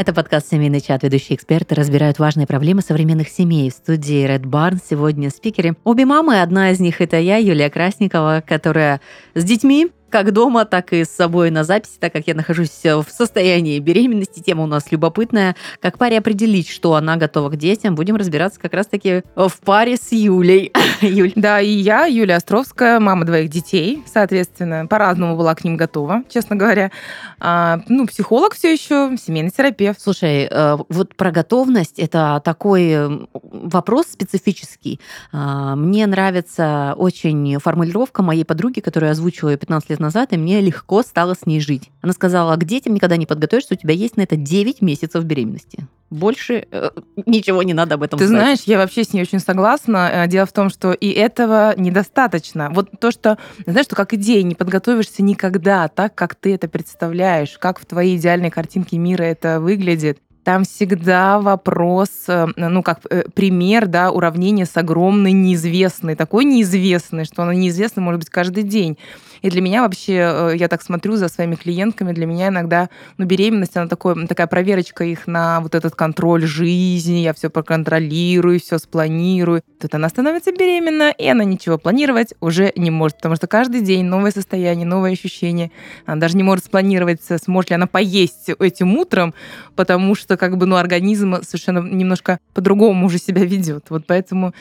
Это подкаст «Семейный чат». Ведущие эксперты разбирают важные проблемы современных семей. В студии Red Barn сегодня спикеры. Обе мамы, одна из них это я, Юлия Красникова, которая с детьми как дома, так и с собой на записи, так как я нахожусь в состоянии беременности. Тема у нас любопытная. Как паре определить, что она готова к детям? Будем разбираться как раз-таки в паре с Юлей. Юль. Да, и я, Юлия Островская, мама двоих детей, соответственно, по-разному была к ним готова, честно говоря. А, ну, психолог все еще, семейный терапевт. Слушай, э, вот про готовность это такой вопрос специфический. А, мне нравится очень формулировка моей подруги, которую я озвучила 15 лет назад, и мне легко стало с ней жить. Она сказала, к детям никогда не подготовишься, у тебя есть на это 9 месяцев беременности. Больше э, ничего не надо об этом Ты знать. знаешь, я вообще с ней очень согласна. Э, дело в том, что и этого недостаточно. Вот то, что, знаешь, что как идея не подготовишься никогда так, как ты это представляешь, как в твоей идеальной картинке мира это выглядит там всегда вопрос, э, ну, как э, пример, да, уравнения с огромной неизвестной, такой неизвестной, что она неизвестна, может быть, каждый день. И для меня вообще, э, я так смотрю за своими клиентками, для меня иногда, ну, беременность, она такой, такая проверочка их на вот этот контроль жизни, я все проконтролирую, все спланирую. Тут она становится беременна, и она ничего планировать уже не может, потому что каждый день новое состояние, новые ощущения. Она даже не может спланировать, сможет ли она поесть этим утром, потому что как бы, ну, организм совершенно немножко по-другому уже себя ведет. Вот поэтому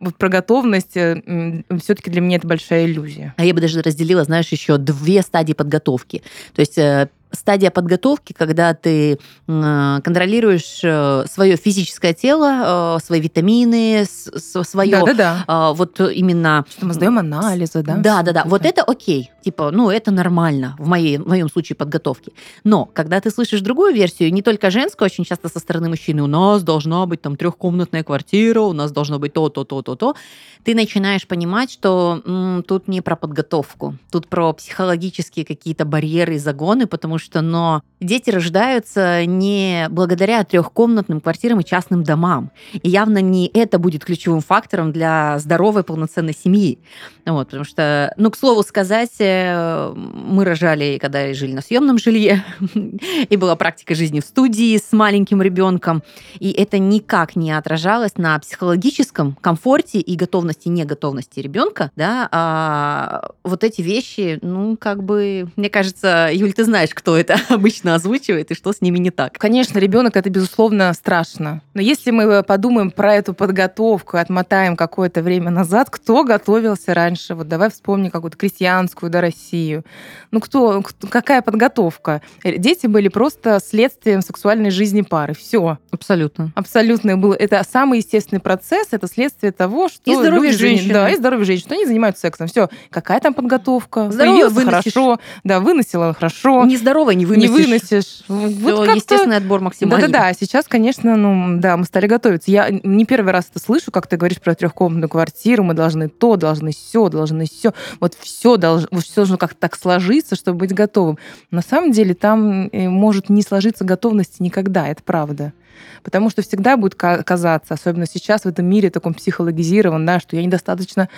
вот про готовность э, все-таки для меня это большая иллюзия. А я бы даже разделила, знаешь, еще две стадии подготовки. То есть э, стадия подготовки, когда ты контролируешь э, свое физическое тело, свои витамины, свое... Да-да-да. А, вот именно... Что мы сдаем анализы, да? Да-да-да. Вот это окей. Типа, ну, это нормально в, моей, в моем случае подготовки. Но когда ты слышишь другую версию, не только женскую, очень часто со стороны мужчины, у нас должна быть там трехкомнатная квартира, у нас должно быть то, то, то, то, то, ты начинаешь понимать, что м, тут не про подготовку, тут про психологические какие-то барьеры и загоны, потому что, но дети рождаются не благодаря трехкомнатным квартирам и частным домам. И явно не это будет ключевым фактором для здоровой полноценной семьи. Вот, потому что, ну, к слову сказать, мы рожали, когда жили на съемном жилье, и была практика жизни в студии с маленьким ребенком, и это никак не отражалось на психологическом комфорте и готовности готовности, неготовности ребенка, да, а вот эти вещи, ну, как бы, мне кажется, Юль, ты знаешь, кто это обычно озвучивает и что с ними не так. Конечно, ребенок это, безусловно, страшно. Но если мы подумаем про эту подготовку, отмотаем какое-то время назад, кто готовился раньше? Вот давай вспомним какую-то крестьянскую, да, Россию. Ну, кто, какая подготовка? Дети были просто следствием сексуальной жизни пары. Все. Абсолютно. Абсолютно. Был, это самый естественный процесс, это следствие того, что и здоровье женщин. Да, и здоровье женщин. Что они занимаются сексом. Все. Какая там подготовка? Здоровье выносишь. хорошо. Да, выносила хорошо. Нездоровое не выносишь. Не выносишь. Вот естественный отбор максимальный. Да-да-да. Сейчас, конечно, ну, да, мы стали готовиться. Я не первый раз это слышу, как ты говоришь про трехкомнатную квартиру. Мы должны то, должны все, должны все. Вот все должно, все должно как-то так сложиться, чтобы быть готовым. На самом деле там э, может не сложиться готовности никогда. Это правда. Потому что всегда будет казаться, особенно сейчас в этом мире таком психологизирован, да, что я недостаточно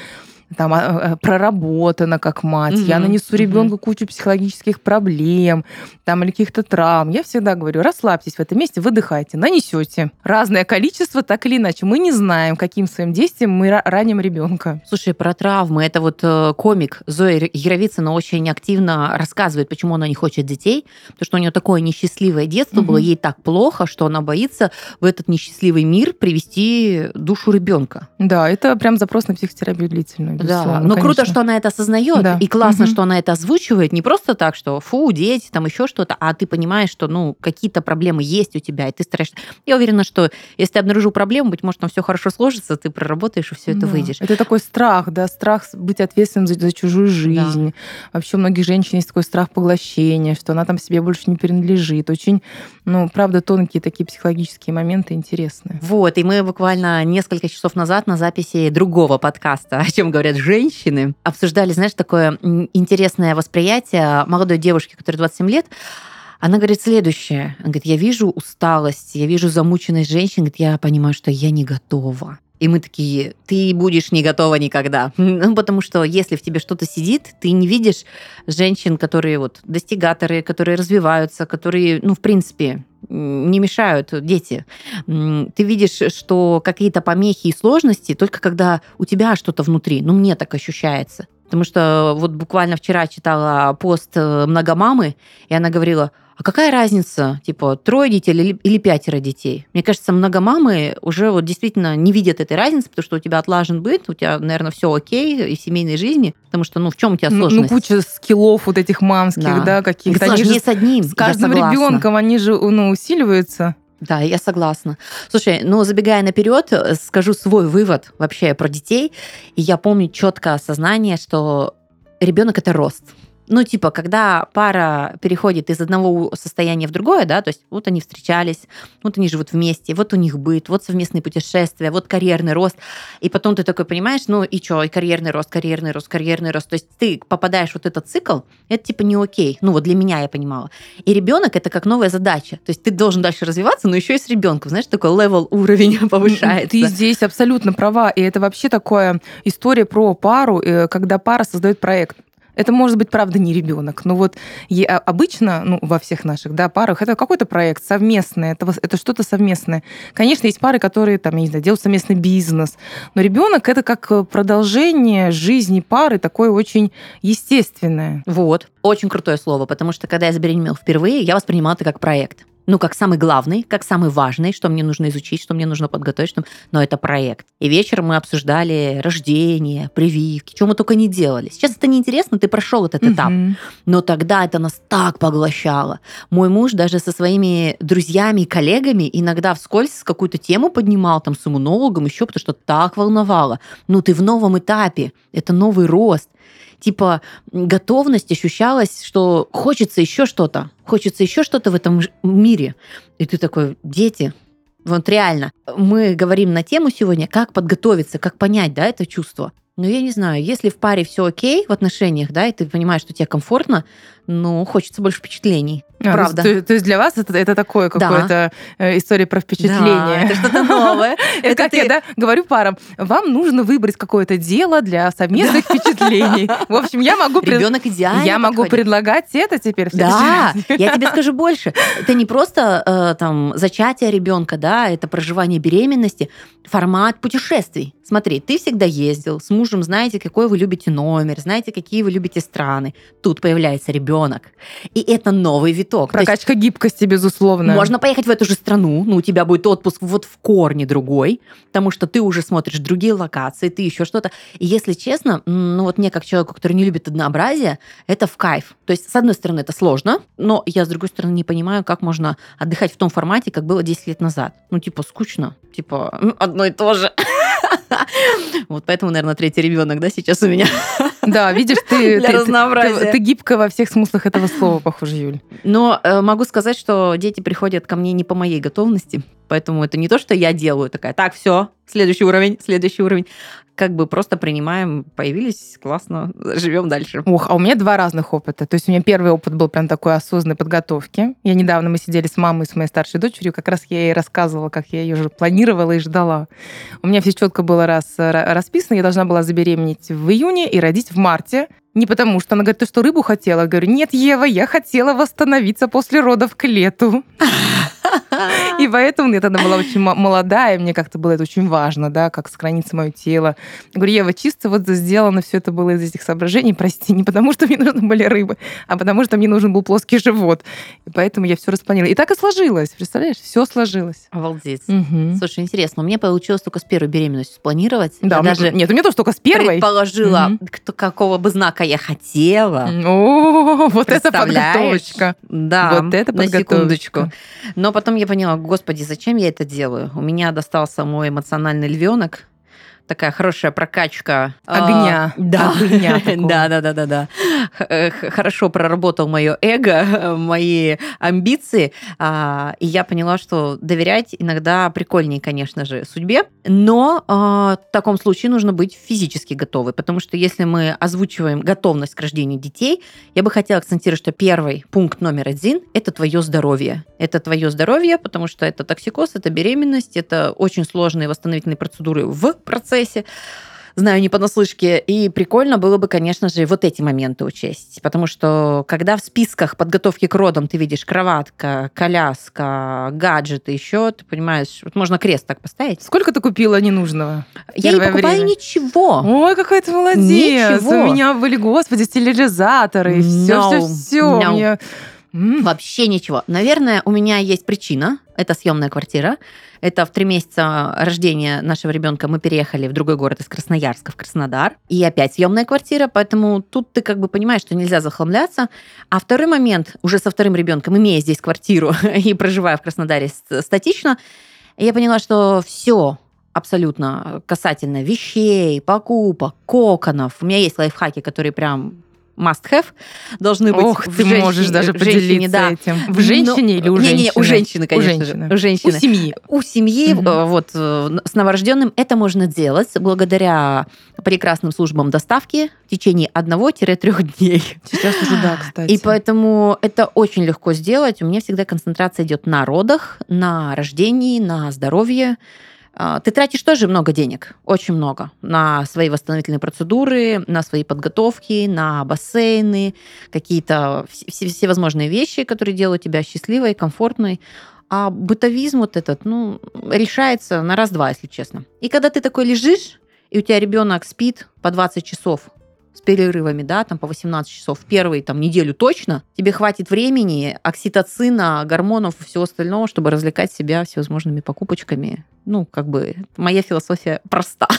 там а, а, проработана как мать, угу, я нанесу угу. ребенку кучу психологических проблем, там или каких-то травм. Я всегда говорю, расслабьтесь в этом месте, выдыхайте, нанесете разное количество, так или иначе. Мы не знаем, каким своим действием мы раним ребенка. Слушай, про травмы. Это вот э, комик Зоя Яровицына очень активно рассказывает, почему она не хочет детей, потому что у нее такое несчастливое детство угу. было, ей так плохо, что она боится в этот несчастливый мир привести душу ребенка. Да, это прям запрос на психотерапию длительную. Да, но конечно. круто, что она это осознает, да. и классно, угу. что она это озвучивает, не просто так, что фу, дети, там еще что-то, а ты понимаешь, что ну какие-то проблемы есть у тебя, и ты стараешься. Я уверена, что если ты обнаружил проблему, быть может, там все хорошо сложится, ты проработаешь и все это да. выйдешь. Это такой страх, да, страх быть ответственным за, за чужую жизнь. Да. Вообще у многих женщин есть такой страх поглощения, что она там себе больше не принадлежит. Очень, ну, правда, тонкие такие психологические моменты интересные. Вот, и мы буквально несколько часов назад на записи другого подкаста, о чем говорят говорят женщины, обсуждали, знаешь, такое интересное восприятие молодой девушки, которой 27 лет. Она говорит следующее. Она говорит, я вижу усталость, я вижу замученность женщин, говорит, я понимаю, что я не готова. И мы такие, ты будешь не готова никогда. Ну, потому что если в тебе что-то сидит, ты не видишь женщин, которые вот достигаторы, которые развиваются, которые, ну, в принципе, не мешают дети. Ты видишь, что какие-то помехи и сложности только когда у тебя что-то внутри. Ну, мне так ощущается. Потому что вот буквально вчера читала пост э, многомамы, и она говорила, а какая разница, типа, трое детей или, или пятеро детей? Мне кажется, многомамы уже вот действительно не видят этой разницы, потому что у тебя отлажен быт, у тебя, наверное, все окей и в семейной жизни, потому что, ну, в чем у тебя сложность? Ну, куча скиллов вот этих мамских, да, да каких-то. Они не с одним, С каждым ребенком они же, ну, усиливаются. Да, я согласна. Слушай, ну забегая наперед, скажу свой вывод вообще про детей. И я помню четкое осознание, что ребенок это рост. Ну, типа, когда пара переходит из одного состояния в другое, да, то есть вот они встречались, вот они живут вместе, вот у них быт, вот совместные путешествия, вот карьерный рост, и потом ты такой понимаешь, ну и что, и карьерный рост, карьерный рост, карьерный рост, то есть ты попадаешь в вот этот цикл, это типа не окей, ну вот для меня я понимала. И ребенок это как новая задача, то есть ты должен дальше развиваться, но еще и с ребенком, знаешь, такой level уровень повышается. Ты здесь абсолютно права, и это вообще такая история про пару, э, когда пара создает проект. Это может быть, правда, не ребенок, но вот а, обычно, ну, во всех наших да, парах, это какой-то проект совместный, это, это что-то совместное. Конечно, есть пары, которые, там, я не знаю, делают совместный бизнес, но ребенок это как э, продолжение жизни пары, такое очень естественное. Вот, очень крутое слово, потому что когда я забеременела впервые, я воспринимала это как проект ну, как самый главный, как самый важный, что мне нужно изучить, что мне нужно подготовить, что... но это проект. И вечером мы обсуждали рождение, прививки, что мы только не делали. Сейчас это неинтересно, ты прошел этот угу. этап. Но тогда это нас так поглощало. Мой муж даже со своими друзьями и коллегами иногда вскользь какую-то тему поднимал там с иммунологом, еще потому что так волновало. Ну, ты в новом этапе, это новый рост типа готовность ощущалась, что хочется еще что-то, хочется еще что-то в этом мире. И ты такой, дети, вот реально, мы говорим на тему сегодня, как подготовиться, как понять, да, это чувство. Но я не знаю, если в паре все окей в отношениях, да, и ты понимаешь, что тебе комфортно, ну, хочется больше впечатлений. А, Правда. То, то есть для вас это, это такое какое-то да. Э, история про впечатление. Да, это что-то новое. Это как я да, говорю парам, вам нужно выбрать какое-то дело для совместных впечатлений. В общем, я могу... Ребенок идеально Я могу предлагать это теперь. Да, я тебе скажу больше. Это не просто э, там зачатие ребенка, да, это проживание беременности, формат путешествий. Смотри, ты всегда ездил с мужем, знаете, какой вы любите номер, знаете, какие вы любите страны. Тут появляется ребенок. И это новый виток. Прокачка есть, гибкости, безусловно. Можно поехать в эту же страну, но у тебя будет отпуск вот в корне другой, потому что ты уже смотришь другие локации, ты еще что-то. И если честно, ну вот мне как человеку, который не любит однообразие, это в кайф. То есть, с одной стороны, это сложно, но я, с другой стороны, не понимаю, как можно отдыхать в том формате, как было 10 лет назад. Ну, типа, скучно. Типа, одно и то же. Вот поэтому, наверное, третий ребенок, да, сейчас у меня. Да, видишь, ты, Для ты, разнообразия. Ты, ты гибкая во всех смыслах этого слова, похоже, Юль. Но э, могу сказать, что дети приходят ко мне не по моей готовности, поэтому это не то, что я делаю такая, так, все, следующий уровень, следующий уровень как бы просто принимаем, появились, классно, живем дальше. Ох, а у меня два разных опыта. То есть у меня первый опыт был прям такой осознанной подготовки. Я недавно, мы сидели с мамой, с моей старшей дочерью, как раз я ей рассказывала, как я ее уже планировала и ждала. У меня все четко было раз расписано, я должна была забеременеть в июне и родить в марте. Не потому что она говорит, ты что, рыбу хотела? Я говорю, нет, Ева, я хотела восстановиться после родов к лету. И поэтому я тогда была очень молодая, мне как-то было это очень важно, да, как сохранится мое тело. Я говорю, Ева, чисто вот сделано все это было из этих соображений, прости, не потому что мне нужны были рыбы, а потому что мне нужен был плоский живот. И поэтому я все распланировала. И так и сложилось, представляешь? Все сложилось. Обалдеть. Угу. Слушай, интересно, у меня получилось только с первой беременностью спланировать. Да, я даже нет, у меня тоже только с первой. Предположила, угу. кто, какого бы знака я хотела. О, вот это подготовочка. Да, вот это на секундочку. Но потом я поняла, господи, зачем я это делаю? У меня достался мой эмоциональный львенок, такая хорошая прокачка огня. А, да, огня да, да, да, да, да. Хорошо проработал мое эго, мои амбиции, а, и я поняла, что доверять иногда прикольнее, конечно же, судьбе, но а, в таком случае нужно быть физически готовы, потому что если мы озвучиваем готовность к рождению детей, я бы хотела акцентировать, что первый пункт номер один – это твое здоровье. Это твое здоровье, потому что это токсикоз, это беременность, это очень сложные восстановительные процедуры в процессе процессе. знаю не понаслышке. И прикольно было бы, конечно же, вот эти моменты учесть. Потому что когда в списках подготовки к родам ты видишь кроватка, коляска, гаджеты, еще, ты понимаешь, вот можно крест так поставить. Сколько ты купила ненужного? Я не покупаю время? ничего. Ой, какая ты молодец. Ничего. У меня были, господи, стерилизаторы. Все, no, все, все. Мне... Вообще ничего. Наверное, у меня есть причина. Это съемная квартира. Это в три месяца рождения нашего ребенка мы переехали в другой город из Красноярска в Краснодар. И опять съемная квартира, поэтому тут ты как бы понимаешь, что нельзя захламляться. А второй момент, уже со вторым ребенком, имея здесь квартиру и проживая в Краснодаре статично, я поняла, что все абсолютно касательно вещей, покупок, коконов. У меня есть лайфхаки, которые прям must-have должны быть. Ох, ты женщине, можешь даже поделиться женщине, да. этим. В женщине Но, или у женщины? Не, не, у женщины, конечно у женщины. же. У женщины. У семьи. У семьи, угу. вот, э, с новорожденным это можно делать благодаря прекрасным службам доставки в течение одного-трех дней. Сейчас уже да, кстати. И поэтому это очень легко сделать. У меня всегда концентрация идет на родах, на рождении, на здоровье. А, ты тратишь тоже много денег, очень много, на свои восстановительные процедуры, на свои подготовки, на бассейны, какие-то все, всевозможные вещи, которые делают тебя счастливой, комфортной. А бытовизм вот этот, ну, решается на раз-два, если честно. И когда ты такой лежишь, и у тебя ребенок спит по 20 часов, с перерывами, да, там по 18 часов, первые там неделю точно, тебе хватит времени, окситоцина, гормонов и всего остального, чтобы развлекать себя всевозможными покупочками. Ну, как бы моя философия проста.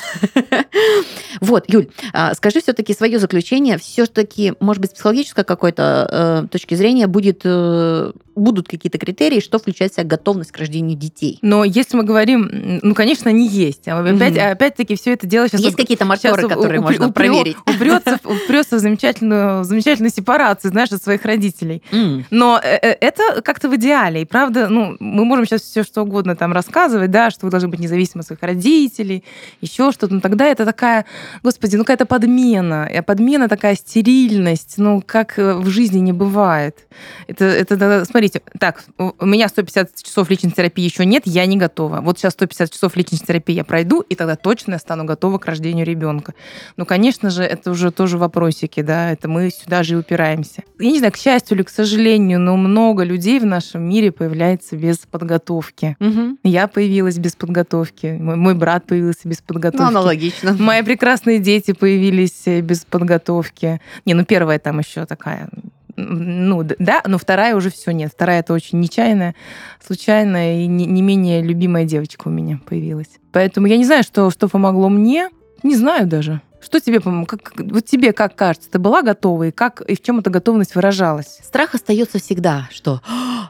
Вот, Юль, а, скажи все-таки свое заключение. Все-таки, может быть, с психологической какой-то э, точки зрения будет, э, будут какие-то критерии, что включает в себя готовность к рождению детей. Но если мы говорим, ну, конечно, они есть. А опять, угу. опять-таки все это дело сейчас... Есть какие-то маркеры, которые можно проверить? Упрется, упрется в замечательную, замечательную сепарацию, знаешь, от своих родителей. Mm. Но э, э, это как-то в идеале. И правда, ну, мы можем сейчас все что угодно там рассказывать, да, что вы должны быть независимы от своих родителей, еще что-то. Но тогда это такая, господи, ну какая-то подмена. И подмена такая стерильность, ну как э, в жизни не бывает. Это, это, смотрите, так, у меня 150 часов личной терапии еще нет, я не готова. Вот сейчас 150 часов личной терапии я пройду, и тогда точно я стану готова к рождению ребенка. Ну, конечно же, это уже тоже вопросики, да, это мы сюда же и упираемся. Я не знаю, к счастью или к сожалению, но много людей в нашем мире появляется без подготовки. Угу. Я появилась без подготовки, мой, мой брат появился без подготовки. Ну, аналогично. Мои прекрасные дети появились э, без подготовки. Не, ну первая там еще такая ну, да, но вторая уже все нет. Вторая это очень нечаянная, случайная и не, не менее любимая девочка у меня появилась. Поэтому я не знаю, что, что помогло мне. Не знаю даже. Что тебе помогло? Как, вот тебе как кажется, ты была готова и как и в чем эта готовность выражалась? Страх остается всегда, что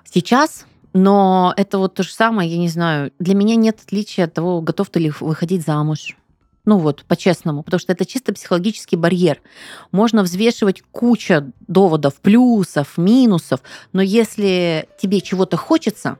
сейчас но это вот то же самое, я не знаю. Для меня нет отличия от того, готов ты ли выходить замуж, ну вот, по-честному, потому что это чисто психологический барьер. Можно взвешивать куча доводов, плюсов, минусов, но если тебе чего-то хочется,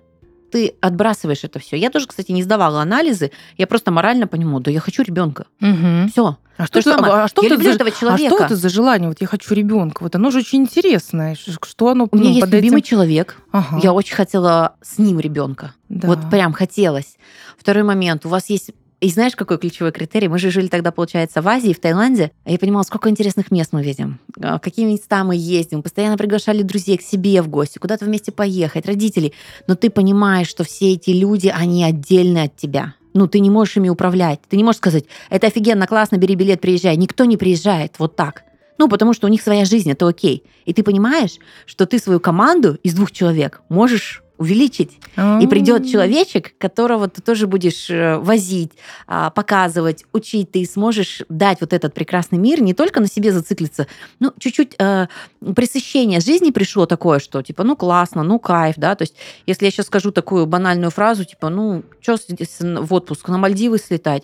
ты отбрасываешь это все. Я тоже, кстати, не сдавала анализы, я просто морально понимаю, да я хочу ребенка. Угу. Все. А что, ты, а что я люблю за, этого человека. А что это за желание? Вот я хочу ребенка. Вот оно же очень интересное. Что оно? У меня ну, есть любимый этим... человек. Ага. Я очень хотела с ним ребенка. Да. Вот прям хотелось. Второй момент. У вас есть и знаешь, какой ключевой критерий? Мы же жили тогда, получается, в Азии, в Таиланде. Я понимала, сколько интересных мест мы видим, а, какие места мы ездим. Постоянно приглашали друзей к себе в гости, куда-то вместе поехать, родителей. Но ты понимаешь, что все эти люди, они отдельны от тебя. Ну, ты не можешь ими управлять. Ты не можешь сказать, это офигенно, классно, бери билет, приезжай. Никто не приезжает вот так. Ну, потому что у них своя жизнь, это окей. И ты понимаешь, что ты свою команду из двух человек можешь увеличить. А-а-а. И придет человечек, которого ты тоже будешь э, возить, а, показывать, учить. Ты сможешь дать вот этот прекрасный мир, не только на себе зациклиться, ну, чуть-чуть э, пресыщение жизни пришло такое, что типа, ну, классно, ну, кайф, да, то есть если я сейчас скажу такую банальную фразу, типа, ну, что в отпуск, на Мальдивы слетать?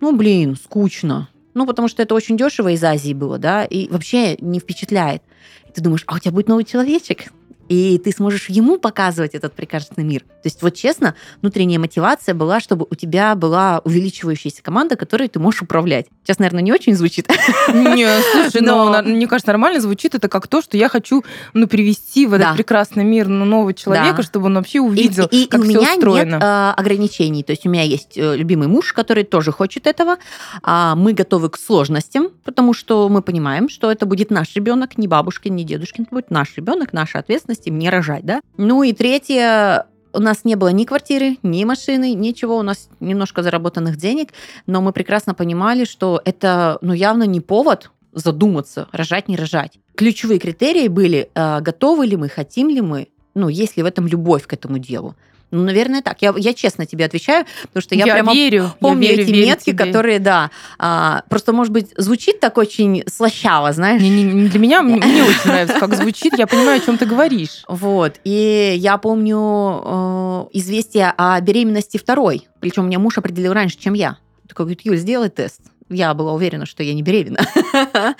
Ну, блин, скучно. Ну, потому что это очень дешево из Азии было, да, и вообще не впечатляет. И ты думаешь, а у тебя будет новый человечек? И ты сможешь ему показывать этот прекрасный мир. То есть вот честно, внутренняя мотивация была, чтобы у тебя была увеличивающаяся команда, которой ты можешь управлять. Сейчас, наверное, не очень звучит. Нет, слушай, но... ну, мне кажется, нормально звучит. Это как то, что я хочу ну, привести в этот да. прекрасный мир ну, нового человека, да. чтобы он вообще увидел, и, и, как и все у меня устроено. нет э, ограничений. То есть у меня есть э, любимый муж, который тоже хочет этого. А мы готовы к сложностям, потому что мы понимаем, что это будет наш ребенок, не бабушкин, не дедушкин, это будет наш ребенок, наша ответственность им не рожать, да. Ну и третье, у нас не было ни квартиры, ни машины, ничего, у нас немножко заработанных денег, но мы прекрасно понимали, что это ну, явно не повод задуматься, рожать, не рожать. Ключевые критерии были, э, готовы ли мы, хотим ли мы, ну, есть ли в этом любовь к этому делу. Ну, наверное, так. Я, я честно тебе отвечаю, потому что я, я прямо верю, помню я верю, эти верю метки, тебе. которые, да, а, просто, может быть, звучит так очень слащаво, знаешь. Не, не, не для меня мне, мне очень нравится, как звучит, я понимаю, о чем ты говоришь. Вот, и я помню э, известие о беременности второй, причем меня муж определил раньше, чем я. Такой говорит, Юль, сделай тест я была уверена, что я не беременна.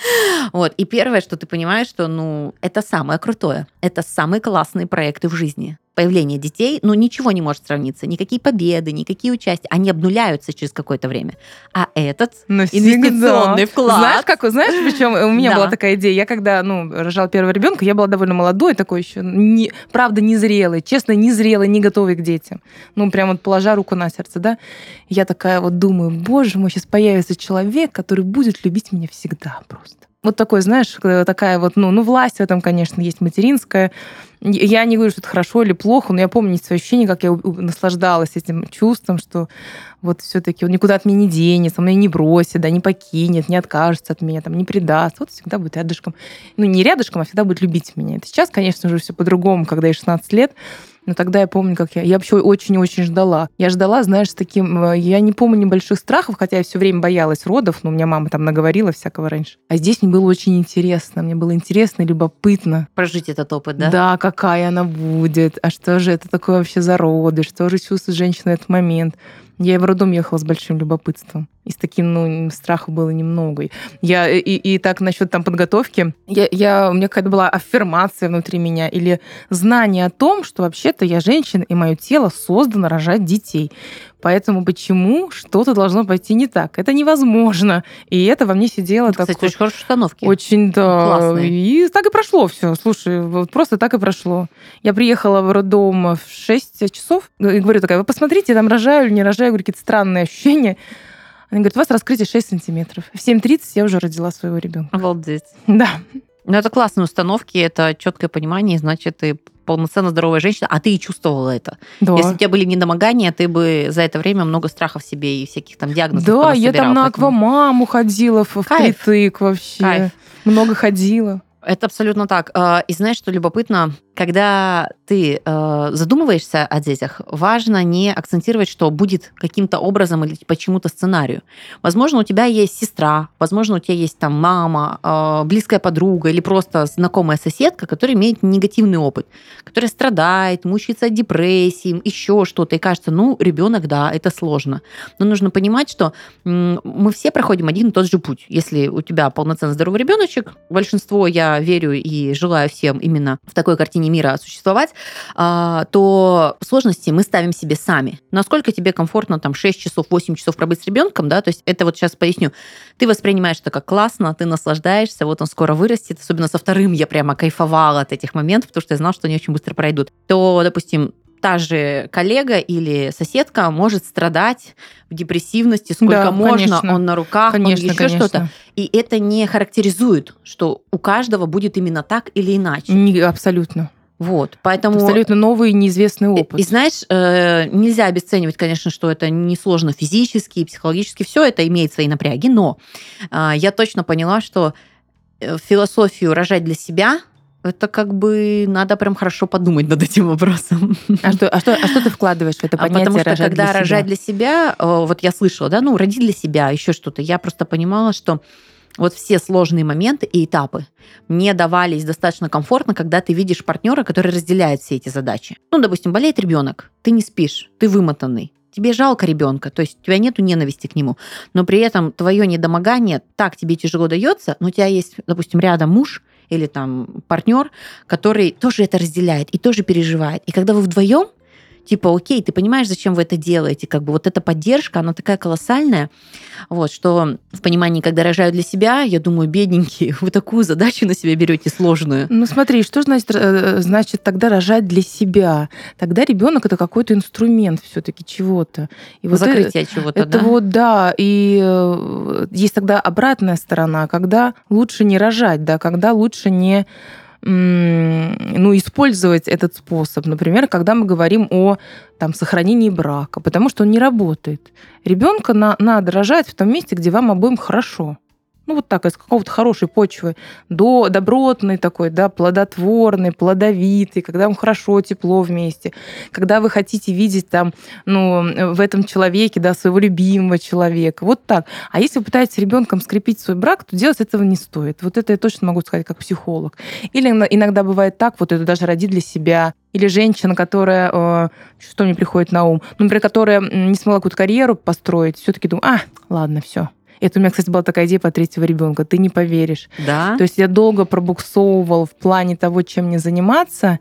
вот. И первое, что ты понимаешь, что ну, это самое крутое. Это самые классные проекты в жизни появления детей, ну, ничего не может сравниться. Никакие победы, никакие участия. Они обнуляются через какое-то время. А этот Навсегда. инвестиционный вклад... Знаешь, как, знаешь, причем у меня да. была такая идея. Я когда, ну, рожала первого ребенка, я была довольно молодой, такой еще, не, правда, незрелый, честно, незрелый, не готовый к детям. Ну, прям вот положа руку на сердце, да. Я такая вот думаю, боже мой, сейчас появится человек, который будет любить меня всегда просто вот такой, знаешь, такая вот, ну, ну, власть в этом, конечно, есть материнская. Я не говорю, что это хорошо или плохо, но я помню свои ощущения, как я наслаждалась этим чувством, что вот все-таки он никуда от меня не денется, он меня не бросит, да, не покинет, не откажется от меня, там, не предаст. Вот всегда будет рядышком. Ну, не рядышком, а всегда будет любить меня. Это сейчас, конечно же, все по-другому, когда я 16 лет. Но тогда я помню, как я... Я вообще очень-очень ждала. Я ждала, знаешь, с таким... Э, я не помню небольших страхов, хотя я все время боялась родов, но у меня мама там наговорила всякого раньше. А здесь мне было очень интересно. Мне было интересно и любопытно. Прожить этот опыт, да? Да, какая она будет. А что же это такое вообще за роды? Что же чувствует женщина в этот момент? Я в роддом ехала с большим любопытством. И с таким, ну, страха было немного. Я, и, и так насчет там подготовки, я, я, у меня какая-то была аффирмация внутри меня или знание о том, что вообще-то я женщина, и мое тело создано рожать детей. Поэтому почему что-то должно пойти не так? Это невозможно. И это во мне сидело так. Кстати, очень хорошие установки. Очень, да. Классные. И так и прошло все. Слушай, вот просто так и прошло. Я приехала в роддом в 6 часов и говорю такая, вы посмотрите, там рожаю или не рожаю. Я говорю, какие-то странные ощущения. Они говорят, у вас раскрытие 6 сантиметров. В 7.30 я уже родила своего ребенка. Обалдеть. Да. Ну, это классные установки, это четкое понимание, значит, ты полноценно здоровая женщина, а ты и чувствовала это. Да. Если у тебя были недомогания, ты бы за это время много страхов себе и всяких там диагнозов Да, я там на поэтому... аквамаму ходила в Кайф. впритык вообще. Кайф. Много ходила. Это абсолютно так. А, и знаешь, что любопытно? Когда ты э, задумываешься о детях, важно не акцентировать, что будет каким-то образом или почему-то сценарию. Возможно, у тебя есть сестра, возможно, у тебя есть там мама, э, близкая подруга или просто знакомая соседка, которая имеет негативный опыт, которая страдает, мучается от депрессии, еще что-то, и кажется, ну, ребенок, да, это сложно. Но нужно понимать, что м- мы все проходим один и тот же путь. Если у тебя полноценно здоровый ребеночек, большинство, я верю и желаю всем именно в такой картине картине мира существовать, а, то сложности мы ставим себе сами. Насколько тебе комфортно там 6 часов, 8 часов пробыть с ребенком, да, то есть это вот сейчас поясню. Ты воспринимаешь это как классно, ты наслаждаешься, вот он скоро вырастет, особенно со вторым я прямо кайфовала от этих моментов, потому что я знала, что они очень быстро пройдут. То, допустим, та же коллега или соседка может страдать в депрессивности, сколько да, можно, конечно. он на руках, конечно, он еще что-то. И это не характеризует, что у каждого будет именно так или иначе. Не, абсолютно. Вот, поэтому... Абсолютно новый неизвестный опыт. И, и знаешь, э, нельзя обесценивать, конечно, что это несложно физически и психологически, все это имеет свои напряги, но э, я точно поняла, что э, философию рожать для себя это как бы надо прям хорошо подумать над этим вопросом. А что, а что, а что ты вкладываешь в это понятие? А потому что рожать когда для рожать для себя, вот я слышала, да, ну, родить для себя, еще что-то, я просто понимала, что вот все сложные моменты и этапы мне давались достаточно комфортно, когда ты видишь партнера, который разделяет все эти задачи. Ну, допустим, болеет ребенок, ты не спишь, ты вымотанный, тебе жалко ребенка, то есть у тебя нету ненависти к нему, но при этом твое недомогание так тебе тяжело дается, но у тебя есть, допустим, рядом муж, или там партнер, который тоже это разделяет и тоже переживает. И когда вы вдвоем, типа, окей, ты понимаешь, зачем вы это делаете, как бы вот эта поддержка, она такая колоссальная, вот, что в понимании, когда рожаю для себя, я думаю, бедненькие, вы такую задачу на себя берете сложную. Ну смотри, что значит, э, значит тогда рожать для себя? Тогда ребенок это какой-то инструмент все-таки чего-то. И вот Закрытие это, чего-то, это да? вот, да, и э, есть тогда обратная сторона, когда лучше не рожать, да, когда лучше не ну, использовать этот способ. Например, когда мы говорим о там, сохранении брака, потому что он не работает. Ребенка на, надо рожать в том месте, где вам обоим хорошо ну вот так, из какого-то хорошей почвы, до добротной такой, да, плодотворной, плодовитой, когда вам хорошо, тепло вместе, когда вы хотите видеть там, ну, в этом человеке, да, своего любимого человека. Вот так. А если вы пытаетесь ребенком скрепить свой брак, то делать этого не стоит. Вот это я точно могу сказать как психолог. Или иногда бывает так, вот это даже родить для себя, или женщина, которая, э, что мне приходит на ум, ну, например, которая не смогла какую-то карьеру построить, все-таки думаю, а, ладно, все, это у меня, кстати, была такая идея по третьего ребенка. Ты не поверишь. Да. То есть я долго пробуксовывал в плане того, чем мне заниматься.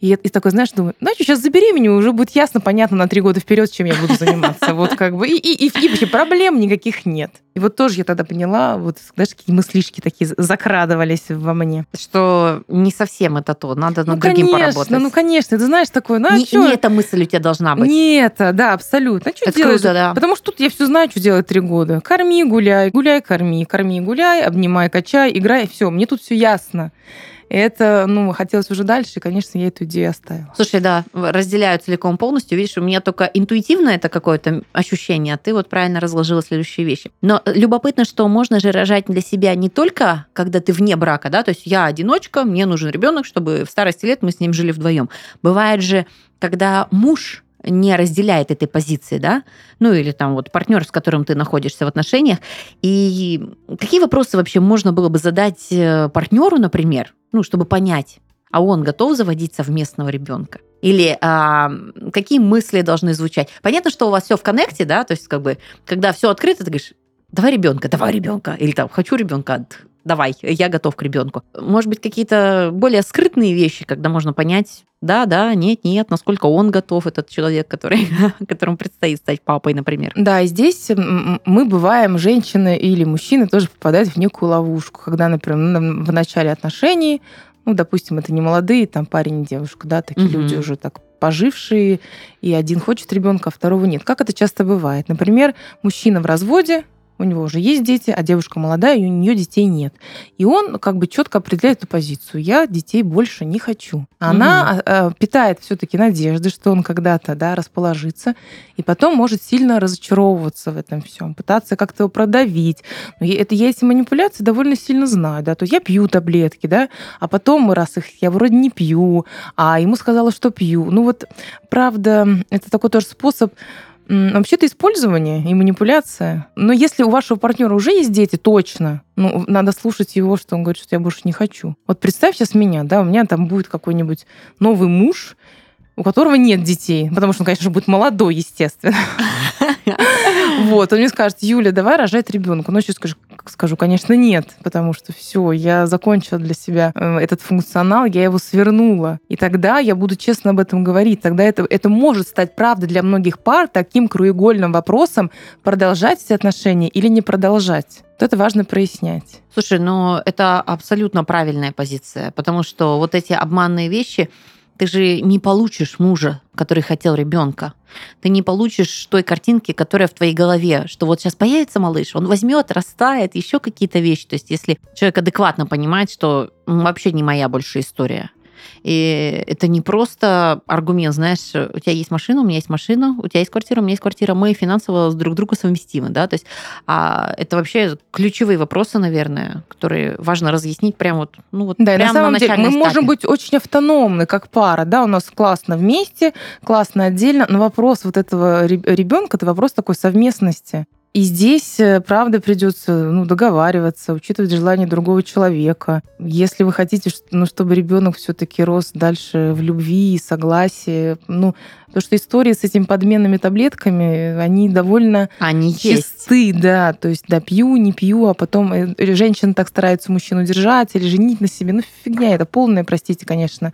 И, и такой, знаешь, думаю, ну сейчас забеременю, уже будет ясно, понятно на три года вперед, чем я буду заниматься. Вот как бы. И, и, и, и вообще проблем никаких нет. И вот тоже я тогда поняла, вот, знаешь, какие мыслишки такие закрадывались во мне. Что не совсем это то, надо над ну, другим конечно, поработать. Ну, конечно, ты знаешь такое, ну, а не, не эта мысль у тебя должна быть. Не это, да, абсолютно. А что это делать? Круто, да. Потому что тут я все знаю, что делать три года. Корми, гуляй, гуляй, корми, корми, гуляй, обнимай, качай, играй, все, мне тут все ясно. Это, ну, хотелось уже дальше, и, конечно, я эту идею оставила. Слушай, да, разделяю целиком полностью. Видишь, у меня только интуитивно это какое-то ощущение, а ты вот правильно разложила следующие вещи. Но любопытно, что можно же рожать для себя не только, когда ты вне брака, да, то есть я одиночка, мне нужен ребенок, чтобы в старости лет мы с ним жили вдвоем. Бывает же, когда муж не разделяет этой позиции, да, ну или там вот партнер, с которым ты находишься в отношениях. И какие вопросы вообще можно было бы задать э, партнеру, например, ну, чтобы понять, а он готов заводить совместного ребенка? Или а, какие мысли должны звучать? Понятно, что у вас все в коннекте, да, то есть как бы, когда все открыто, ты говоришь, давай ребенка, давай ребенка, или там, хочу ребенка, давай, я готов к ребенку. Может быть, какие-то более скрытные вещи, когда можно понять, да, да, нет, нет, насколько он готов, этот человек, который, которому предстоит стать папой, например. Да, и здесь мы бываем, женщины или мужчины тоже попадают в некую ловушку, когда, например, в начале отношений, ну, допустим, это не молодые, там парень и девушка, да, такие угу. люди уже так пожившие, и один хочет ребенка, а второго нет. Как это часто бывает? Например, мужчина в разводе, у него уже есть дети, а девушка молодая, и у нее детей нет. И он как бы четко определяет эту позицию. Я детей больше не хочу. Она угу. питает все-таки надежды, что он когда-то да, расположится, и потом может сильно разочаровываться в этом всем, пытаться как-то его продавить. Но это я эти манипуляции довольно сильно знаю. Да? То есть я пью таблетки, да, а потом, раз их я вроде не пью, а ему сказала, что пью. Ну вот, правда, это такой тоже способ Вообще-то использование и манипуляция. Но если у вашего партнера уже есть дети, точно, ну, надо слушать его, что он говорит, что я больше не хочу. Вот представь сейчас меня, да, у меня там будет какой-нибудь новый муж, у которого нет детей, потому что он, конечно, будет молодой, естественно. Вот, он мне скажет, Юля, давай рожать ребенка. Ночью скажу, скажу, конечно, нет, потому что все, я закончила для себя э, этот функционал, я его свернула. И тогда я буду честно об этом говорить. Тогда это, это может стать правдой для многих пар таким краеугольным вопросом, продолжать эти отношения или не продолжать. Вот это важно прояснять. Слушай, ну это абсолютно правильная позиция, потому что вот эти обманные вещи, ты же не получишь мужа, который хотел ребенка. Ты не получишь той картинки, которая в твоей голове, что вот сейчас появится малыш, он возьмет, растает, еще какие-то вещи. То есть, если человек адекватно понимает, что вообще не моя больше история, и это не просто аргумент, знаешь, у тебя есть машина, у меня есть машина, у тебя есть квартира, у меня есть квартира, мы финансово друг друга совместимы, да, то есть а это вообще ключевые вопросы, наверное, которые важно разъяснить прямо вот, ну вот да, прямо на самом на деле мы этапе. можем быть очень автономны как пара, да, у нас классно вместе, классно отдельно, но вопрос вот этого ребенка это вопрос такой совместности. И здесь, э, правда, придется ну, договариваться, учитывать желание другого человека. Если вы хотите, ну, чтобы ребенок все-таки рос дальше в любви и согласии, ну, Потому что истории с этими подменными таблетками, они довольно Они чисты, да. То есть, да, пью, не пью, а потом э, женщина так старается мужчину держать или женить на себе. Ну, фигня это полная, простите, конечно,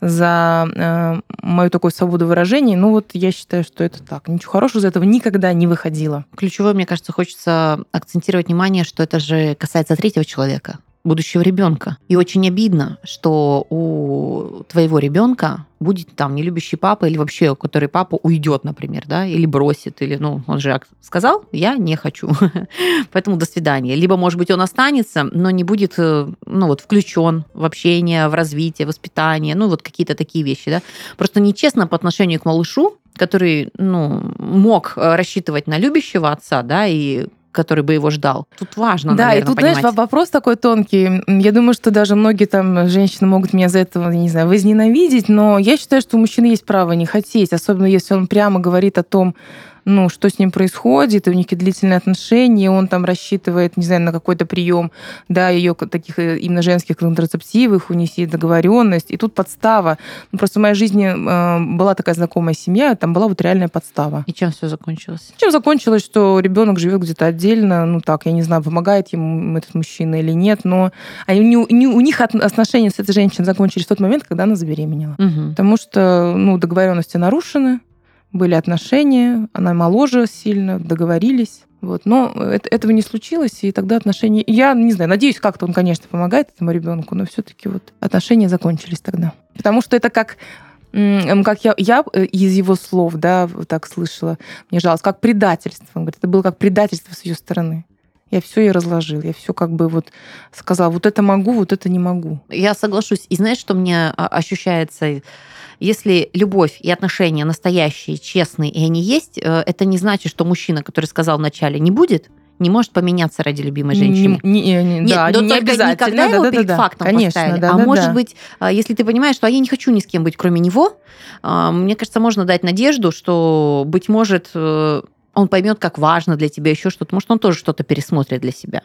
за э, мою такую свободу выражений. Ну, вот я считаю, что это так. Ничего хорошего из этого никогда не выходило. Ключевое, мне кажется, хочется акцентировать внимание, что это же касается третьего человека будущего ребенка. И очень обидно, что у твоего ребенка будет там нелюбящий папа или вообще, который папа уйдет, например, да, или бросит, или, ну, он же сказал, я не хочу, поэтому до свидания. Либо, может быть, он останется, но не будет, э, ну, вот, включен в общение, в развитие, воспитание, ну, вот какие-то такие вещи, да. Просто нечестно по отношению к малышу, который, ну, мог э, рассчитывать на любящего отца, да, и который бы его ждал. Тут важно, Да, наверное, и тут, понимать. знаешь, вопрос такой тонкий. Я думаю, что даже многие там женщины могут меня за это, не знаю, возненавидеть, но я считаю, что у мужчины есть право не хотеть, особенно если он прямо говорит о том, ну, что с ним происходит, у них какие длительные отношения, он там рассчитывает, не знаю, на какой-то прием, да, ее таких э, именно женских контрацептивов, у них есть договоренность, и тут подстава. Ну, просто в моей жизни э, была такая знакомая семья, там была вот реальная подстава. И чем все закончилось? Чем закончилось, что ребенок живет где-то отдельно, ну так, я не знаю, помогает ему этот мужчина или нет, но они, не, не, у них отношения с этой женщиной закончились в тот момент, когда она забеременела. Угу. Потому что ну, договоренности нарушены, были отношения, она моложе сильно, договорились. Вот. Но это, этого не случилось, и тогда отношения... Я не знаю, надеюсь, как-то он, конечно, помогает этому ребенку, но все-таки вот отношения закончились тогда. Потому что это как как я, я э, из его слов, да, так слышала, мне жалось, как предательство. Он говорит, это было как предательство с ее стороны. Я все ей разложил, я все как бы вот сказала, вот это могу, вот это не могу. Я соглашусь. И знаешь, что мне а, ощущается если любовь и отношения настоящие, честные, и они есть, э, это не значит, что мужчина, который сказал вначале не будет, не может поменяться ради любимой женщины. Не, не, не, Нет, да, не обязательно. никогда его да, перед да, фактом конечно, поставили. Да, а да, может да. быть, а, если ты понимаешь, что а я не хочу ни с кем быть, кроме него, а, мне кажется, можно дать надежду, что, быть может, э, он поймет, как важно для тебя еще что-то. Может, он тоже что-то пересмотрит для себя.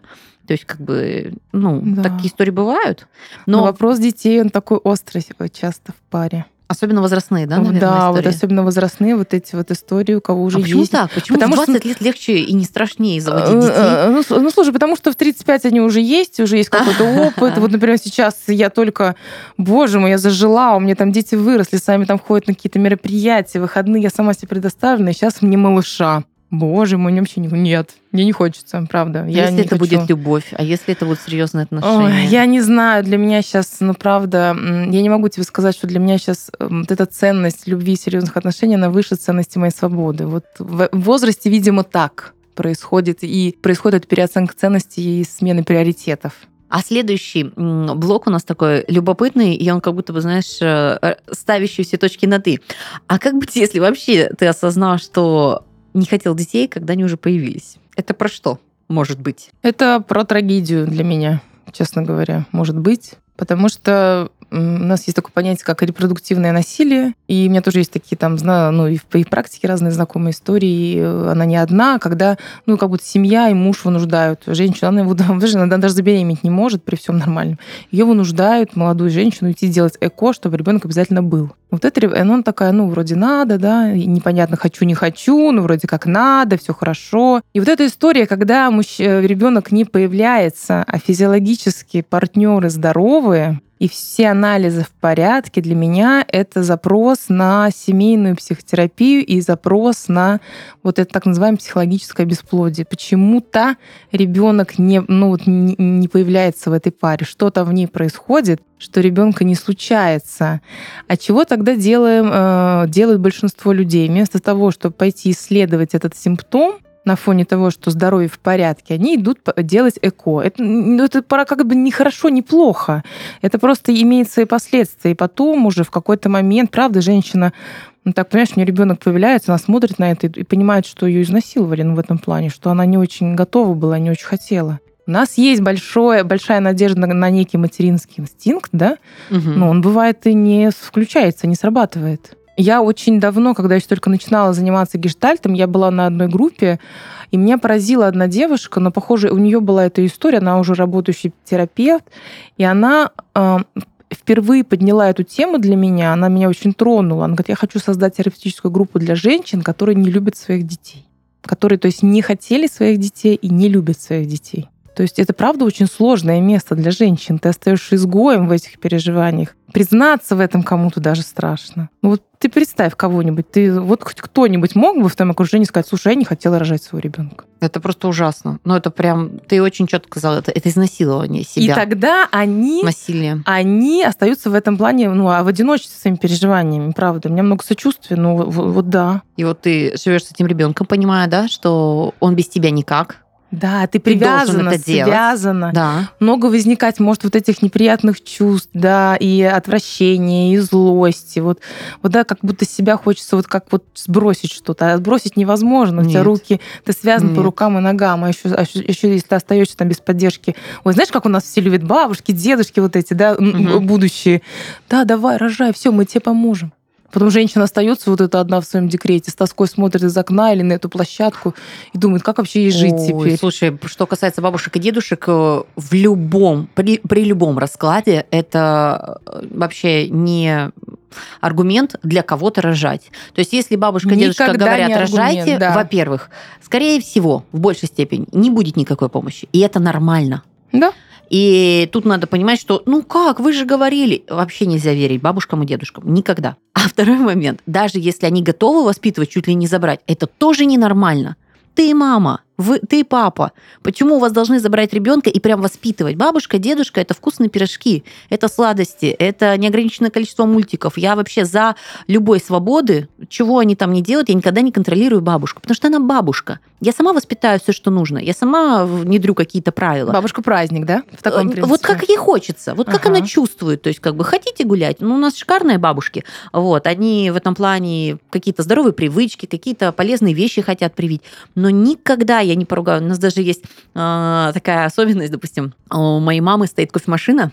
То есть, как бы, ну, Да. такие истории бывают. Но Но, вопрос детей, он такой острый часто в паре. особенно возрастные, да, наверное, да, вот истории? особенно возрастные вот эти вот истории, у кого уже а почему есть. так? Почему Потому в что- 20 лет легче и не страшнее заводить Э, детей? э, Ну, ну, слушай, потому что в 35 они уже есть, уже есть какой-то опыт. Вот, например, сейчас я только, боже мой, я зажила, у меня там дети выросли, сами там ходят на какие-то мероприятия, выходные, я сама себе предоставлена, и сейчас мне малыша. Боже мой, мне вообще не... Нет, мне не хочется, правда. А я если это хочу. будет любовь, а если это будут серьезные Ой, отношения? я не знаю, для меня сейчас, ну правда, я не могу тебе сказать, что для меня сейчас вот эта ценность любви и серьезных отношений, она выше ценности моей свободы. Вот в возрасте, видимо, так происходит, и происходит переоценка ценностей и смена приоритетов. А следующий блок у нас такой любопытный, и он как будто бы, знаешь, э, э, ставящий все точки на «ты». А как быть, если вообще ты осознал, что не хотел детей, когда они уже появились? Это про что может быть? Это про трагедию для меня, честно говоря, может быть. Потому что у нас есть такое понятие, как репродуктивное насилие. И у меня тоже есть такие там, ну, и в, и практике разные знакомые истории. э, Она не одна, когда, ну, как будто семья и муж вынуждают женщину. Она, его, даже, она даже забеременеть не может при всем нормальном. Ее вынуждают, молодую женщину, идти делать эко, чтобы ребенок обязательно был. Вот это, ре- она такая, ну, вроде надо, да, непонятно, хочу, не хочу, ну, вроде как надо, все хорошо. И вот эта история, когда ребенок не появляется, а физиологически партнеры здоровые, и все анализы в порядке, для меня это запрос на семейную психотерапию и запрос на вот это так называемое психологическое бесплодие. Почему-то ребенок не, ну, вот не появляется в этой паре, что-то в ней происходит, что ребенка не случается. А чего тогда делаем, э, делает большинство людей? Вместо того, чтобы пойти исследовать этот симптом, на фоне того, что здоровье в порядке, они идут делать эко. Это, ну, это пора как бы не хорошо, не плохо. Это просто имеет свои последствия. И потом уже в какой-то момент, правда, женщина, ну так, понимаешь, у нее ребенок появляется, она смотрит на это и, и понимает, что ее изнасиловали ну, в этом плане, что она не очень готова была, не очень хотела. У нас есть большое, большая надежда на, некий материнский инстинкт, да, Мгм. но он бывает и не включается, не срабатывает. Я очень давно, когда еще только начинала заниматься гештальтом, я была на одной группе, и меня поразила одна девушка, но, похоже, у нее была эта история, она уже работающий терапевт, и она э, впервые подняла эту тему для меня, она меня очень тронула. Она говорит, я хочу создать терапевтическую группу для женщин, которые не любят своих детей. Которые, то есть, не хотели своих детей и не любят своих детей. То есть это правда очень сложное место для женщин. Ты остаешься изгоем в этих переживаниях. Признаться в этом кому-то даже страшно. Ну вот ты представь кого-нибудь, ты вот хоть кто-нибудь мог бы в твоем окружении сказать, слушай, я не хотела рожать своего ребенка. Это просто ужасно. Ну, это прям, ты очень четко сказала, это, это изнасилование себя. И тогда они, Насилие. они остаются в этом плане, ну, а в одиночестве своими переживаниями, правда. У меня много сочувствия, ну, вот, вот да. И вот ты живешь с этим ребенком, понимая, да, что он без тебя никак. Да, ты Ты привязана, это делать. связана. Да. Много возникать может вот этих неприятных чувств, да, и отвращения, и злости. Вот, вот да, как будто себя хочется вот как вот сбросить что-то. А сбросить невозможно. У тебя Нет. руки, ты связан по Нет. рукам и ногам. А еще, еще если ты остаешься там без поддержки. Ой, знаешь, как у нас все любят бабушки, дедушки вот эти, да, Мгм. будущие. Да, давай, рожай, все, мы тебе поможем. Потом женщина остается вот эта одна в своем декрете, с тоской смотрит из окна или на эту площадку и думает, как вообще ей жить Ой, теперь. Слушай, что касается бабушек и дедушек, э, в любом, при, при любом раскладе это э, вообще не аргумент для кого-то рожать. То есть, если бабушка и дедушка говорят, аргумент, рожайте, да. во-первых, скорее всего, в большей степени не будет никакой помощи. И это нормально. Да. И тут надо понимать, что, ну как, вы же говорили, вообще нельзя верить бабушкам и дедушкам. Никогда. А второй момент, даже если они готовы воспитывать, чуть ли не забрать, это тоже ненормально. Ты мама, вы, ты папа. Почему у вас должны забрать ребенка и прям воспитывать? Бабушка, дедушка это вкусные пирожки, это сладости, это неограниченное количество мультиков. Я вообще за любой свободы, чего они там не делают, я никогда не контролирую бабушку, потому что она бабушка. Я сама воспитаю все, что нужно. Я сама внедрю какие-то правила. Бабушка праздник, да? В таком Э, принципе. Вот как ей хочется, вот как Ага. она чувствует. То есть, как бы хотите гулять? Ну, у нас шикарные бабушки. Вот, они в этом плане какие-то здоровые привычки, какие-то полезные вещи хотят привить. Но никогда я не поругаю. У нас даже есть э, такая особенность, допустим, у моей мамы стоит кофемашина,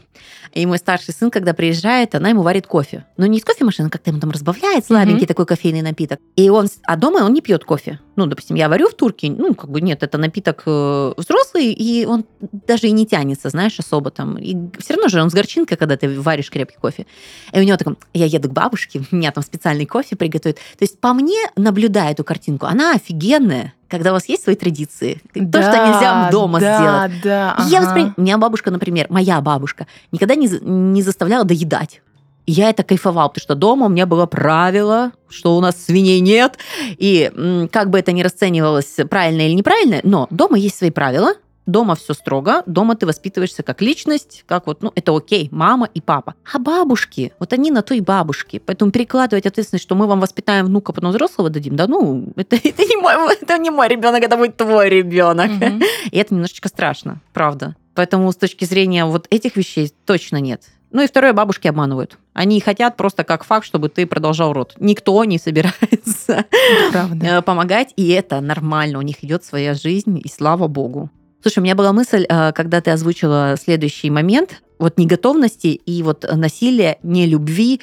и мой старший сын, когда приезжает, она ему варит кофе. Но не из кофемашины, как-то ему там разбавляет слабенький Мгм. такой кофейный напиток. И он, а дома он не пьет кофе. Ну, допустим, я варю в турке, ну, как бы нет, это напиток э, взрослый, и он даже и не тянется, знаешь, особо там. И все равно же он с горчинкой, когда ты варишь крепкий кофе. И у него таком, я еду к бабушке, у меня там специальный кофе приготовят. То есть по мне, наблюдая эту картинку, она офигенная, когда у вас есть свои традиции. То, что нельзя дома да, сделать. Да, И Я ага. воспри- У меня бабушка, например, моя бабушка, никогда не, не заставляла доедать. И я это кайфовал, потому что дома у меня было правило, что у нас свиней нет. И как бы это ни расценивалось правильно или неправильно, но дома есть свои правила, дома все строго, дома ты воспитываешься как личность, как вот, ну, это окей, мама и папа. А бабушки, вот они на то и бабушки. Поэтому перекладывать ответственность, что мы вам воспитаем внука, потом взрослого дадим, да ну, это, это, не, мой, это не мой ребенок, это будет твой ребенок. Мгм. И это немножечко страшно, правда. Поэтому с точки зрения вот этих вещей точно нет. Ну и второе, бабушки обманывают. Они хотят просто как факт, чтобы ты продолжал род. Никто не собирается правда. э, помогать, и это нормально. У них идет своя жизнь, и слава богу. Слушай, у меня была мысль, э, когда ты озвучила следующий момент, вот неготовности и вот насилия, нелюбви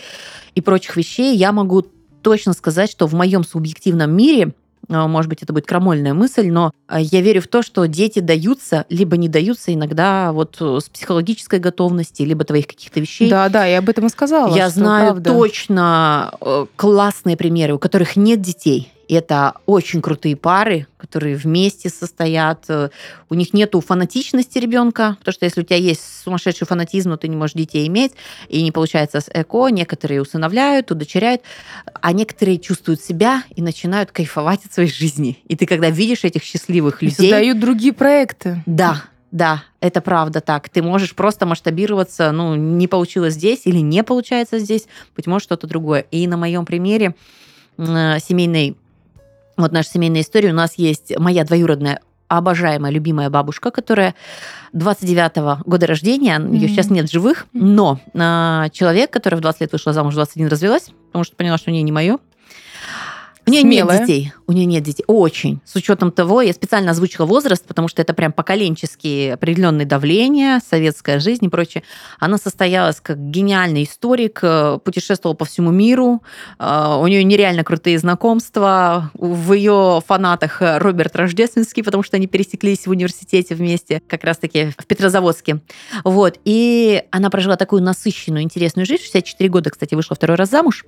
и прочих вещей, я могу точно сказать, что в моем субъективном мире э, может быть, это будет крамольная мысль, но э, я верю в то, что дети даются, либо не даются иногда вот с психологической готовности, либо твоих каких-то вещей. Да, да, я об этом и сказала. Я знаю правда. точно классные примеры, у которых нет детей. Это очень крутые пары, которые вместе состоят. У них нету фанатичности ребенка, потому что если у тебя есть сумасшедший фанатизм, но ты не можешь детей иметь, и не получается с эко, некоторые усыновляют, удочеряют, а некоторые чувствуют себя и начинают кайфовать от своей жизни. И ты когда видишь этих счастливых И людей... создают другие проекты. Да, да, это правда так. Ты можешь просто масштабироваться, ну, не получилось здесь или не получается здесь, быть может, что-то другое. И на моем примере семейной, вот наша семейная история, у нас есть моя двоюродная обожаемая, любимая бабушка, которая 29-го года рождения, ее Мгм. сейчас нет живых, но э, человек, который в 20 лет вышла замуж, в 21 развелась, потому что поняла, что не, не мое. У нее нет Смелая. детей. У нее нет детей. Очень. С учетом того, я специально озвучила возраст, потому что это прям поколенческие определенные давления, советская жизнь и прочее. Она состоялась как гениальный историк, э, путешествовала по всему миру. Э, у нее нереально крутые знакомства. В ее фанатах Роберт Рождественский, потому что они пересеклись в университете вместе, как раз-таки в Петрозаводске. Вот. И она прожила такую насыщенную, интересную жизнь. 64 года, кстати, вышла второй раз замуж.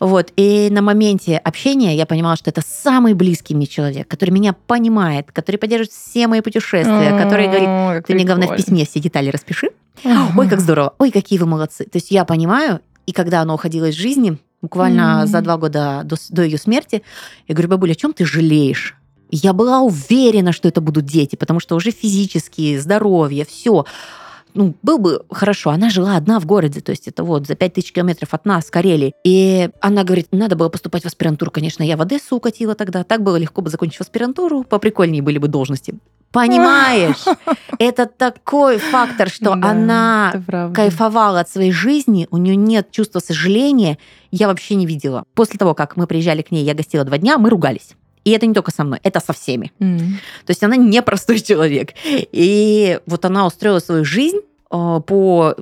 Вот. И на моменте общения я понимала, что это самый близкий мне человек, который меня понимает, который поддерживает все мои путешествия, который говорит, ты мне, главное, в письме все детали распиши. Ой, как здорово. Ой, какие вы молодцы. То есть я понимаю, и когда она уходила из жизни, буквально mm-hmm. за два года до, до ее смерти, я говорю, бабуля, о чем ты жалеешь? Я была уверена, что это будут дети, потому что уже физически, здоровье, все ну, был бы хорошо. Она жила одна в городе, то есть это вот за 5000 километров от нас, Карелии. И она говорит, надо было поступать в аспирантуру. Конечно, я в Одессу укатила тогда. Так было легко бы закончить аспирантуру, поприкольнее были бы должности. Понимаешь? Это такой фактор, что да, она кайфовала от своей жизни, у нее нет чувства сожаления, я вообще не видела. После того, как мы приезжали к ней, я гостила два дня, мы ругались. И это не только со мной, это со всеми. Mm. То есть она не простой человек. И вот она устроила свою жизнь э, по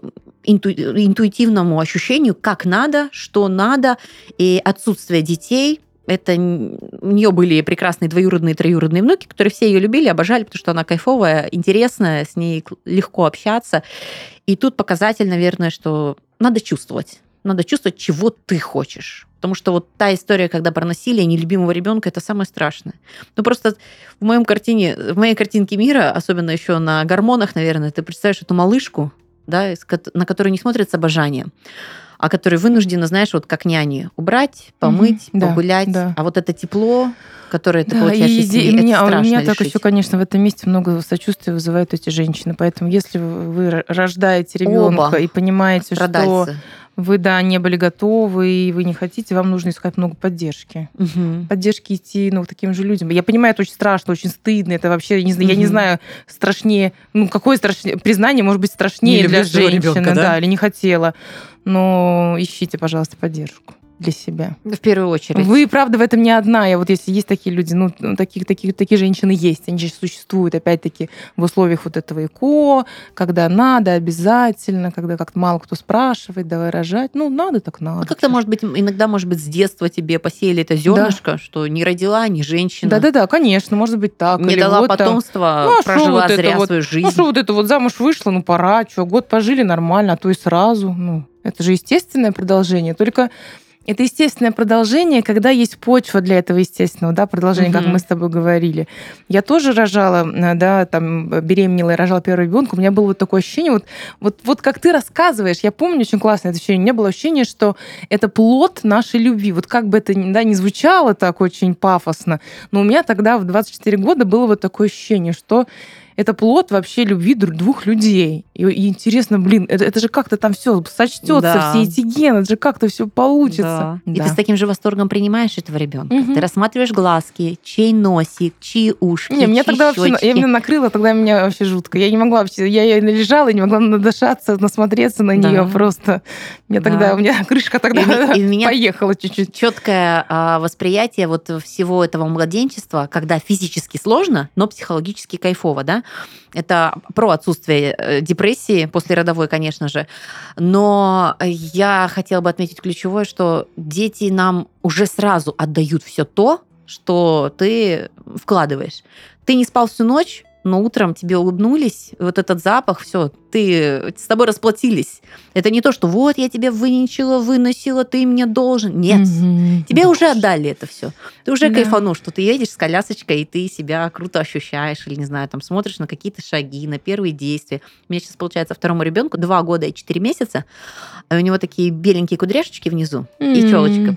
инту, интуитивному ощущению, как надо, что надо, и отсутствие детей это у нее были прекрасные двоюродные, троюродные внуки, которые все ее любили, обожали, потому что она кайфовая, интересная, с ней легко общаться. И тут показатель, наверное, что надо чувствовать. Надо чувствовать, чего ты хочешь. Потому что вот та история, когда про насилие нелюбимого ребенка, это самое страшное. Ну просто в моем картине, в моей картинке мира, особенно еще на гормонах, наверное, ты представляешь эту малышку, да, на которую не смотрят с обожанием, а которую вынуждена, знаешь, вот как няни, убрать, помыть, mm-hmm, погулять. Да, да. А вот это тепло, которое ты да, получаешь и, из семьи, и меня, У меня так еще, конечно, в этом месте много сочувствия вызывают эти женщины. Поэтому если вы рождаете ребенка и понимаете, что вы, да, не были готовы, и вы не хотите, вам нужно искать много поддержки. Угу. Поддержки идти, ну, к таким же людям. Я понимаю, это очень страшно, очень стыдно, это вообще, не знаю, угу. я не знаю, страшнее, ну, какое страшнее, признание может быть страшнее не для женщины, ребенка, да? да, или не хотела. Но ищите, пожалуйста, поддержку для себя. В первую очередь. Вы, правда, в этом не одна. Я вот если есть такие люди, ну, таких, таких, такие женщины есть. Они же существуют, опять-таки, в условиях вот этого ЭКО, когда надо обязательно, когда как-то мало кто спрашивает, давай рожать. Ну, надо так надо. А как-то, может быть, иногда, может быть, с детства тебе посеяли это зернышко, да. что не родила, не женщина. Да-да-да, конечно, может быть так. Не Или дала вот потомства, ну, а прожила вот зря вот, свою жизнь. Ну, что вот это вот замуж вышла, ну, пора, что, год пожили нормально, а то и сразу. Ну, это же естественное продолжение. Только это естественное продолжение, когда есть почва для этого естественного да, продолжения, угу. как мы с тобой говорили. Я тоже рожала, э, да, там беременела и рожала первого ребенка. У меня было вот такое ощущение, вот, вот, вот как ты рассказываешь, я помню очень классное это ощущение. У меня было ощущение, что это плод нашей любви. Вот как бы это да, не звучало так очень пафосно, но у меня тогда в 24 года было вот такое ощущение, что это плод вообще любви двух людей. И, и интересно, блин, это, это же как-то там все сочтется, да. все эти гены, это же как-то все получится. Да. И да. ты с таким же восторгом принимаешь этого ребенка. Угу. Ты рассматриваешь глазки, чей носик, чьи ушки. Не, меня тогда щечки. вообще, я меня накрыла, тогда меня вообще жутко. Я не могла вообще, я, я лежала, не могла надышаться, насмотреться на да. нее просто. Мне да. тогда, у меня крышка тогда и, и меня поехала чуть-чуть. Четкое а, восприятие вот всего этого младенчества, когда физически сложно, но психологически кайфово, да? Это про отсутствие э, депрессии после родовой, конечно же. Но я хотела бы отметить ключевое, что дети нам уже сразу отдают все то, что ты вкладываешь. Ты не спал всю ночь, но утром тебе улыбнулись, вот этот запах, все, ты с тобой расплатились. Это не то, что вот я тебе выничила, выносила, ты мне должен. Нет, mm-hmm. тебе уже отдали это все. Ты уже да. кайфанул, что ты едешь с колясочкой, и ты себя круто ощущаешь, или не знаю, там смотришь на какие-то шаги, на первые действия. У меня сейчас получается второму ребенку два года и четыре месяца, а у него такие беленькие кудряшечки внизу mm-hmm. и челочка.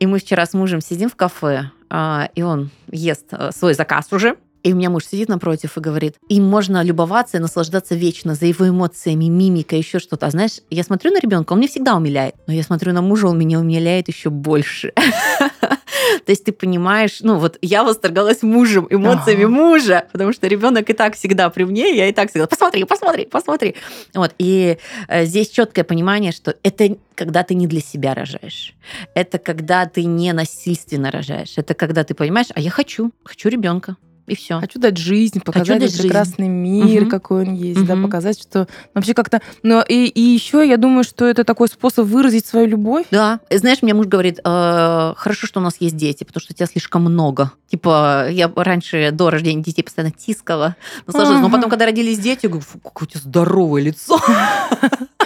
И мы вчера с мужем сидим в кафе, а, и он ест э, свой заказ уже, и у меня муж сидит напротив и говорит, им можно любоваться и наслаждаться вечно за его эмоциями, мимикой, еще что-то. А знаешь, я смотрю на ребенка, он меня всегда умиляет, но я смотрю на мужа, он меня умиляет еще больше. То есть ты понимаешь, ну вот я восторгалась мужем, эмоциями мужа, потому что ребенок и так всегда при мне, я и так всегда, посмотри, посмотри, посмотри. Вот, и э, здесь четкое понимание, что это когда ты не для себя рожаешь. Это когда ты не насильственно рожаешь. Это когда ты понимаешь, а я хочу, хочу ребенка и все. Хочу дать жизнь, показать дать прекрасный жизнь. мир, угу. какой он есть, угу. да, показать, что вообще как-то. Но и, и еще я думаю, что это такой способ выразить свою любовь. Да. Знаешь, мне муж говорит, э, хорошо, что у нас есть дети, потому что тебя слишком много. Типа, я раньше до рождения детей постоянно тискала, наслаждалась. Но потом, когда родились дети, я говорю, какое у тебя здоровое лицо.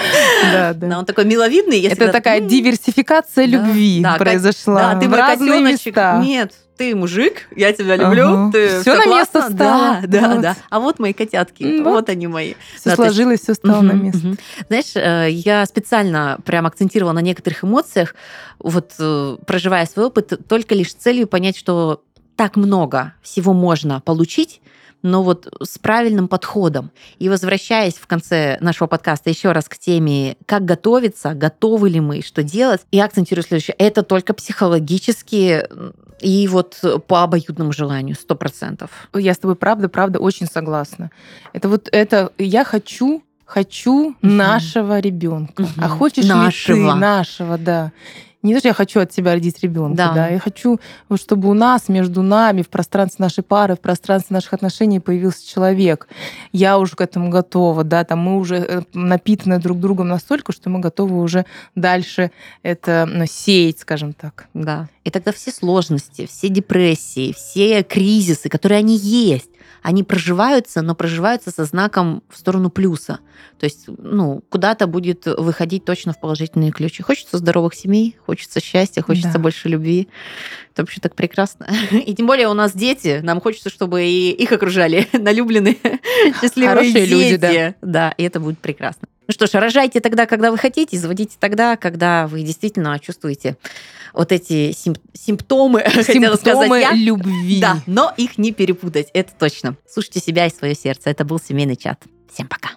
Да, да. Он такой миловидный. Это такая диверсификация любви произошла. Да, ты мой котеночек. Нет, ты мужик, я тебя люблю, ага. ты все, на место стало. Да, да, вот. да. А вот мои котятки, вот, вот они мои. Все да, сложилось, все стало угу, на место. Угу. Знаешь, э, я специально прям акцентировала на некоторых эмоциях, вот э, проживая свой опыт, только лишь с целью понять, что так много всего можно получить, но вот с правильным подходом. И возвращаясь в конце нашего подкаста еще раз к теме, как готовиться, готовы ли мы, что делать, и акцентирую следующее. Это только психологически и вот по обоюдному желанию, сто процентов. Я с тобой правда, правда очень согласна. Это вот это я хочу хочу угу. нашего ребенка. Угу. А хочешь нашего. ли ты нашего, да не то, что я хочу от тебя родить ребенка, да. да, я хочу, чтобы у нас, между нами, в пространстве нашей пары, в пространстве наших отношений появился человек. Я уже к этому готова, да, там мы уже э, напитаны друг другом настолько, что мы готовы уже дальше это ну, сеять, скажем так. Да. И тогда все сложности, все депрессии, все кризисы, которые они есть, они проживаются, но проживаются со знаком в сторону плюса. То есть, ну, куда-то будет выходить точно в положительные ключи. Хочется здоровых семей, хочется счастья, хочется да. больше любви. Это вообще так прекрасно. И тем более у нас дети, нам хочется, чтобы и их окружали налюбленные, счастливые Хорошие дети. люди, да. Да, и это будет прекрасно. Ну что ж, рожайте тогда, когда вы хотите, заводите тогда, когда вы действительно чувствуете вот эти симп- симптомы, симптомы сказать я. любви. Да, но их не перепутать, это точно. Слушайте себя и свое сердце. Это был семейный чат. Всем пока.